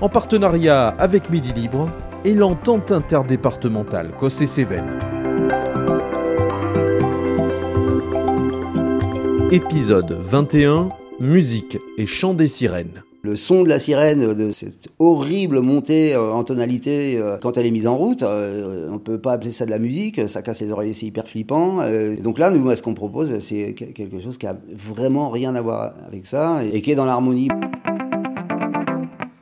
en partenariat avec Midi Libre et l'entente interdépartementale Cossé-Cévennes. Épisode 21 Musique et chant des sirènes. Le son de la sirène, de cette horrible montée euh, en tonalité euh, quand elle est mise en route, euh, on peut pas appeler ça de la musique, ça casse les oreilles, c'est hyper flippant. donc là, nous, ce qu'on propose, c'est quelque chose qui a vraiment rien à voir avec ça et qui est dans l'harmonie.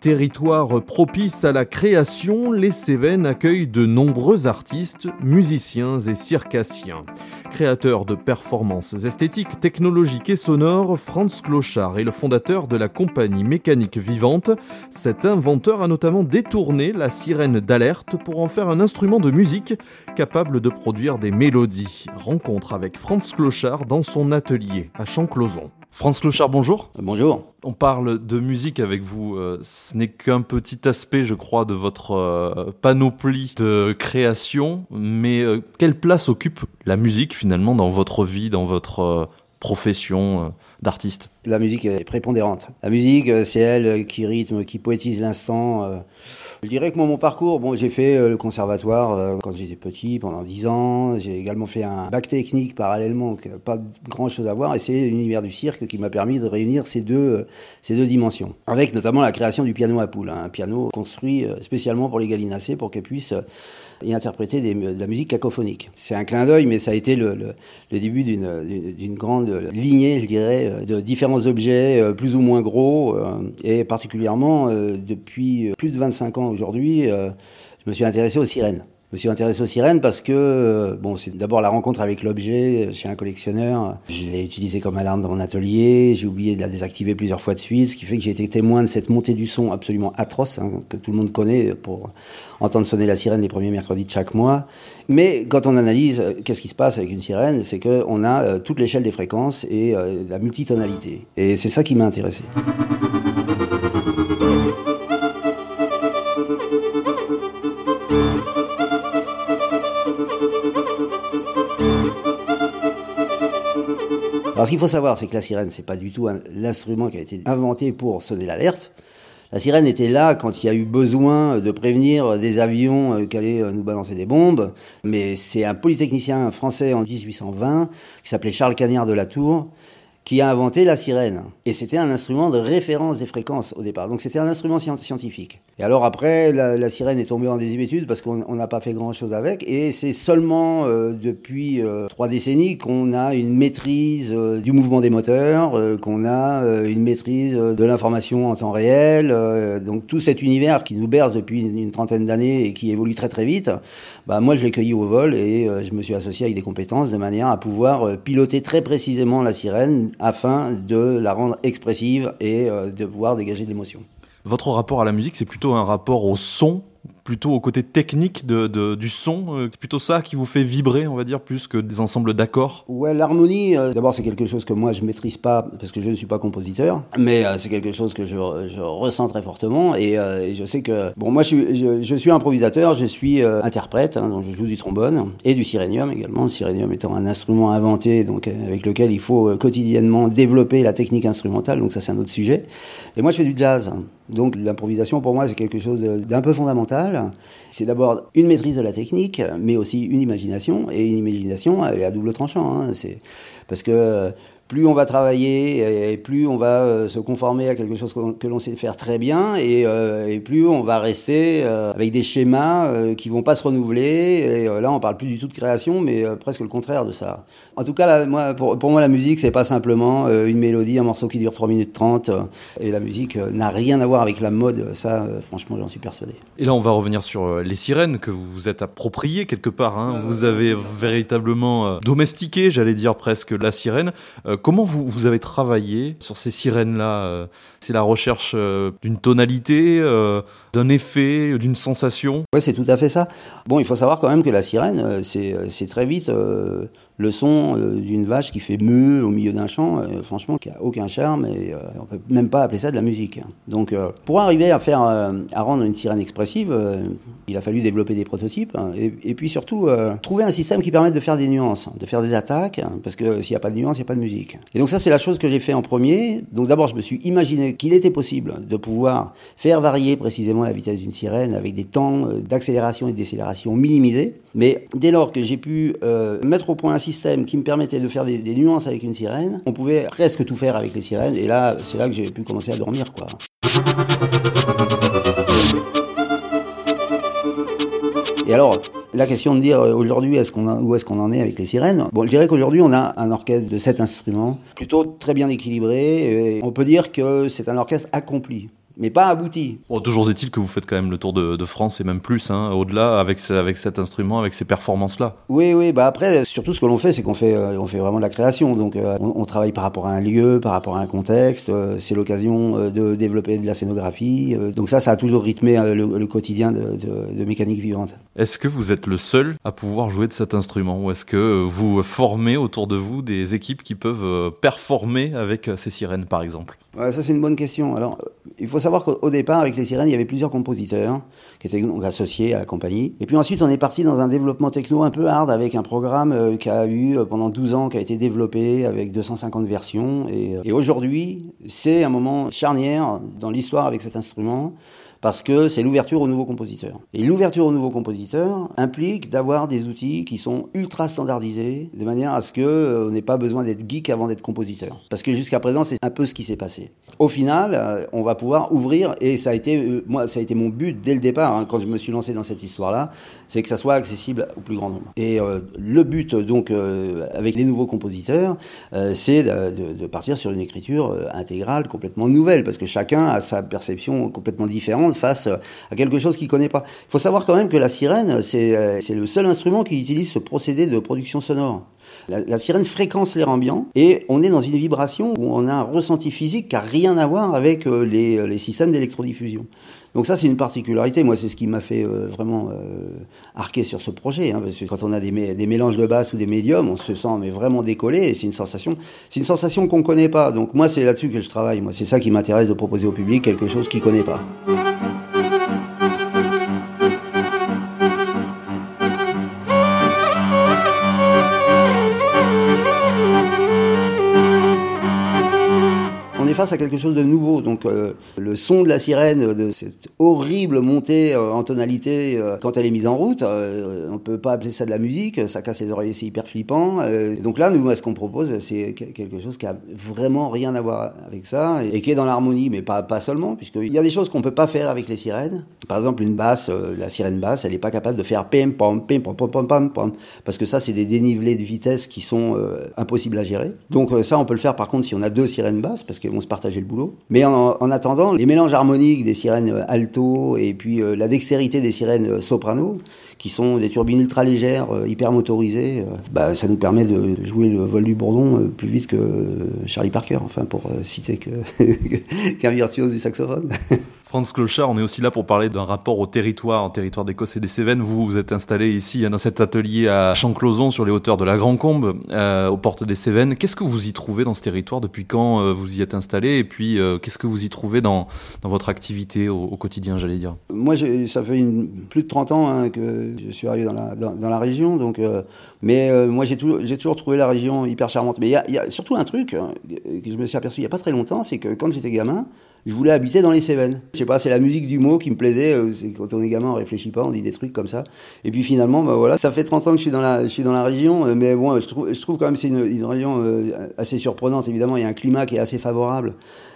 Territoire propice à la création, les Cévennes accueillent de nombreux artistes, musiciens et circassiens. Créateur de performances esthétiques, technologiques et sonores, Franz Clochard est le fondateur de la compagnie Mécanique Vivante. Cet inventeur a notamment détourné la sirène d'alerte pour en faire un instrument de musique capable de produire des mélodies. Rencontre avec Franz Clochard dans son atelier à Champclauson. Franz Clochard, bonjour. Bonjour. On parle de musique avec vous. Euh, ce n'est qu'un petit aspect, je crois, de votre euh, panoplie de création. Mais euh, quelle place occupe la musique finalement dans votre vie, dans votre profession d'artiste La musique est prépondérante. La musique, c'est elle qui rythme, qui poétise l'instant. Je dirais que moi, mon parcours, bon, j'ai fait euh, le conservatoire euh, quand j'étais petit, pendant 10 ans. J'ai également fait un bac technique parallèlement, euh, pas grand chose à voir. Et c'est l'univers du cirque qui m'a permis de réunir ces deux, ces deux dimensions. Avec notamment la création du piano à poule, hein. un piano construit spécialement pour les gallinacées pour qu'elles puissent et interpréter de la musique cacophonique. C'est un clin d'œil, mais ça a été le, le, début d'une grande lignée, je dirais, de différents objets euh, plus ou moins gros, euh, et particulièrement euh, depuis plus de 25 ans aujourd'hui, je me suis intéressé aux sirènes. Je me suis intéressé aux sirènes parce que, euh, bon, c'est d'abord la rencontre avec l'objet chez un collectionneur. Je l'ai utilisé comme alarme dans mon atelier. J'ai oublié de la désactiver plusieurs fois de suite, ce qui fait que j'ai été témoin de cette montée du son absolument atroce, hein, que tout le monde connaît pour entendre sonner la sirène les premiers mercredis de chaque mois. Mais quand on analyse euh, qu'est-ce qui se passe avec une sirène, c'est qu'on a euh, toute l'échelle des fréquences et la multitonalité. Et c'est ça qui m'a intéressé. Ce qu'il faut savoir, c'est que la sirène, c'est pas du tout l'instrument qui a été inventé pour sonner l'alerte. La sirène était là quand il y a eu besoin de prévenir des avions euh, qui allaient euh, nous balancer des bombes. Mais c'est un polytechnicien français en 1820 qui s'appelait Charles Cagnard de la Tour qui a inventé la sirène. Et c'était un instrument de référence des fréquences au départ. Donc c'était un instrument scientifique. Et alors après, la, sirène est tombée en désuétude parce qu'on n'a pas fait grand-chose avec. Et c'est seulement euh, depuis euh, trois décennies qu'on a une maîtrise euh, du mouvement des moteurs, qu'on a une maîtrise de l'information en temps réel. donc tout cet univers qui nous berce depuis une, trentaine d'années et qui évolue très très vite, bah, moi je l'ai cueilli au vol et je me suis associé avec des compétences de manière à pouvoir piloter très précisément la sirène afin de la rendre expressive et euh, de pouvoir dégager de l'émotion. Votre rapport à la musique, c'est plutôt un rapport au son plutôt au côté technique de, du son euh, C'est plutôt ça qui vous fait vibrer, on va dire, plus que des ensembles d'accords Ouais, l'harmonie, euh, d'abord, c'est quelque chose que moi, je maîtrise pas parce que je ne suis pas compositeur, mais euh, c'est quelque chose que je, je, ressens très fortement et, je sais que, bon, moi, je suis, je, suis improvisateur, je suis interprète, hein, donc je joue du trombone et du sirénium également, le sirénium étant un instrument inventé, donc avec lequel il faut quotidiennement développer la technique instrumentale, donc ça, c'est un autre sujet. Et moi, je fais du jazz. Donc l'improvisation pour moi c'est quelque chose d'un peu fondamental. C'est d'abord une maîtrise de la technique, mais aussi une imagination. Et une imagination, elle est à double tranchant. Hein. Parce que plus on va travailler et plus on va euh, se conformer à quelque chose que l'on sait faire très bien et, euh, plus on va rester euh, avec des schémas qui vont pas se renouveler et là on parle plus du tout de création mais presque le contraire de ça. En tout cas moi, pour, pour, moi la musique c'est pas simplement une mélodie, un morceau qui dure 3 minutes 30 et la musique n'a rien à voir avec la mode, ça franchement j'en suis persuadé. Et là on va revenir sur les sirènes que vous vous êtes appropriées quelque part, hein. vous avez véritablement domestiqué j'allais dire presque la sirène comment vous, vous avez travaillé sur ces sirènes-là C'est la recherche d'une tonalité, d'un effet, d'une sensation? Oui, c'est tout à fait ça. Bon, il faut savoir quand même que la sirène, c'est très vite le son d'une vache qui fait meuh au milieu d'un champ, franchement, qui a aucun charme et on peut même pas appeler ça de la musique. Hein. Donc, pour arriver à faire, à rendre une sirène expressive, il a fallu développer des prototypes hein, et, et, puis surtout trouver un système qui permette de faire des nuances, de faire des attaques, hein, parce que s'il n'y a pas de nuances, il n'y a pas de musique. Et donc ça, c'est la chose que j'ai fait en premier. Donc d'abord, je me suis imaginé qu'il était possible de pouvoir faire varier précisément la vitesse d'une sirène avec des temps euh, d'accélération et décélération minimisés. Mais dès lors que j'ai pu euh, mettre au point un système qui me permettait de faire des, des nuances avec une sirène, on pouvait presque tout faire avec les sirènes. Et là, c'est là que j'ai pu commencer à dormir, quoi. Et alors, la question de dire euh, aujourd'hui est-ce qu'on où est-ce qu'on en est avec les sirènes? Bon, je dirais qu'aujourd'hui on a un orchestre de sept instruments, plutôt très bien équilibré. Et on peut dire que c'est un orchestre accompli mais pas abouti. Bon, toujours est-il que vous faites quand même le tour de, France et même plus, hein, au-delà, avec, avec cet instrument, avec ces performances-là. Oui, oui, bah après, surtout ce que l'on fait, c'est qu'on fait, euh, on fait vraiment de la création. Donc euh, on, travaille par rapport à un lieu, par rapport à un contexte. Euh, c'est l'occasion de développer de la scénographie. donc ça, ça a toujours rythmé le, quotidien de, de, mécanique vivante. Est-ce que vous êtes le seul à pouvoir jouer de cet instrument Ou est-ce que vous formez autour de vous des équipes qui peuvent performer avec ces sirènes, par exemple? Ouais, Ça, c'est une bonne question. Alors, il faut savoir qu'au départ, avec les sirènes, il y avait plusieurs compositeurs qui étaient associés à la compagnie. Et puis ensuite, on est parti dans un développement techno un peu hard avec un programme euh, qui a eu euh, pendant 12 ans, qui a été développé avec 250 versions. Et, et aujourd'hui, c'est un moment charnière dans l'histoire avec cet instrument parce que c'est l'ouverture aux nouveaux compositeurs. Et l'ouverture aux nouveaux compositeurs implique d'avoir des outils qui sont ultra standardisés, de manière à ce qu'on euh, n'ait pas besoin d'être geek avant d'être compositeur. Parce que jusqu'à présent, c'est un peu ce qui s'est passé. Au final, euh, on va pouvoir ouvrir, et ça a été, euh, moi, ça a été mon but dès le départ, hein, quand je me suis lancé dans cette histoire-là, c'est que ça soit accessible au plus grand nombre. Et le but, donc, avec les nouveaux compositeurs, c'est de, partir sur une écriture intégrale, complètement nouvelle, parce que chacun a sa perception complètement différente face à quelque chose qu'il connaît pas. Il faut savoir quand même que la sirène, euh, c'est le seul instrument qui utilise ce procédé de production sonore. La, sirène fréquence l'air ambiant et on est dans une vibration où on a un ressenti physique qui n'a rien à voir avec euh, les, euh, les systèmes d'électrodiffusion. Donc ça, c'est une particularité. Moi, c'est ce qui m'a fait vraiment arquer sur ce projet. Hein, parce que quand on a des, des, mélanges de basses ou des médiums, on se sent mais vraiment décollé. Et c'est une sensation, c'est une sensation qu'on connaît pas. Donc moi, c'est là-dessus que je travaille. Moi, c'est ça qui m'intéresse de proposer au public quelque chose qu'il connaît pas. À quelque chose de nouveau. Donc euh, le son de la sirène, de cette horrible montée euh, en tonalité euh, quand elle est mise en route, on peut pas appeler ça de la musique, ça casse les oreilles, c'est hyper flippant. donc là, nous, ce qu'on propose, c'est quelque chose qui a vraiment rien à voir avec ça et qui est dans l'harmonie, mais pas, seulement, puisqu'il y a des choses qu'on peut pas faire avec les sirènes. Par exemple, une basse, la sirène basse, elle n'est pas capable de faire pim pam pim pam pam pam pam parce que ça, c'est des dénivelés de vitesse qui sont impossibles à gérer. Donc ça, on peut le faire par contre si on a deux sirènes basses, parce qu'elles vont partager le boulot. Mais en, attendant, les mélanges harmoniques des sirènes euh, alto et puis euh, la dextérité des sirènes euh, soprano, qui sont des turbines ultra légères, hyper motorisées, bah, ça nous permet de jouer le vol du bourdon plus vite que Charlie Parker, enfin pour citer qu'un virtuose du saxophone. Franz Clochard, on est aussi là pour parler d'un rapport au territoire, au territoire d'Écosse et des Cévennes. Vous vous êtes installé ici dans cet atelier à Chancloson, sur les hauteurs de la Grand Combe, euh, aux portes des Cévennes. Qu'est-ce que vous y trouvez dans ce territoire? Depuis quand euh, vous y êtes installé? Et puis, euh, qu'est-ce que vous y trouvez dans, dans votre activité au, quotidien, j'allais dire? Moi, ça fait plus de 30 ans hein, que je suis arrivé dans la, dans, la région. Donc, mais moi, j'ai toujours, toujours trouvé la région hyper charmante. Mais il y, y a, surtout un truc hein, que je me suis aperçu il n'y a pas très longtemps, c'est que quand j'étais gamin, je voulais habiter dans les Cévennes. Je sais pas, c'est la musique du mot qui me plaisait. Euh, quand on est gamin, on réfléchit pas, on dit des trucs comme ça. Et puis finalement, bah voilà, ça fait 30 ans que je suis dans la, je suis dans la région, euh, mais bon, je trouve, je trouve quand même c'est une, une, région euh, assez surprenante. Évidemment, il y a un climat qui est assez favorable.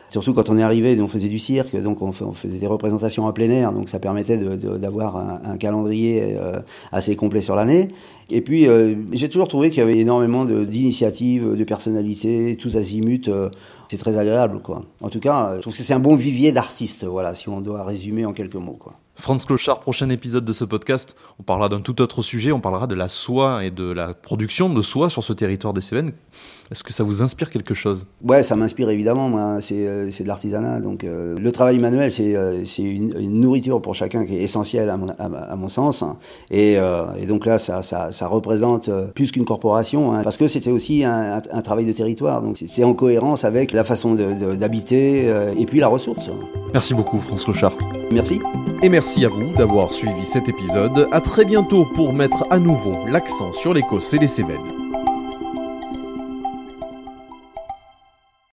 Surtout quand on est arrivé, on faisait du cirque, donc on, faisait des représentations en plein air, donc ça permettait d'avoir un, calendrier assez complet sur l'année. Et puis, euh, j'ai toujours trouvé qu'il y avait énormément d'initiatives, de, personnalités, tous azimuts. Euh, c'est très agréable, quoi. En tout cas, je trouve que c'est un bon vivier d'artistes, voilà, si on doit résumer en quelques mots, quoi. Franz Clochard, prochain épisode de ce podcast, on parlera d'un tout autre sujet, on parlera de la soie et de la production de soie sur ce territoire des Cévennes. Est-ce que ça vous inspire quelque chose? Ouais, ça m'inspire évidemment, moi, c'est euh, de l'artisanat, donc euh, le travail manuel, c'est euh, une, une, nourriture pour chacun qui est essentielle à mon, à, mon sens, et, et, donc là, ça, ça, ça représente plus qu'une corporation, hein, parce que c'était aussi un, un, travail de territoire, donc c'est en cohérence avec la façon d'habiter et puis la ressource. Merci beaucoup, Franz Clochard. Merci. Et merci à vous d'avoir suivi cet épisode. À très bientôt pour mettre à nouveau l'accent sur l'Écosse et les Cévennes.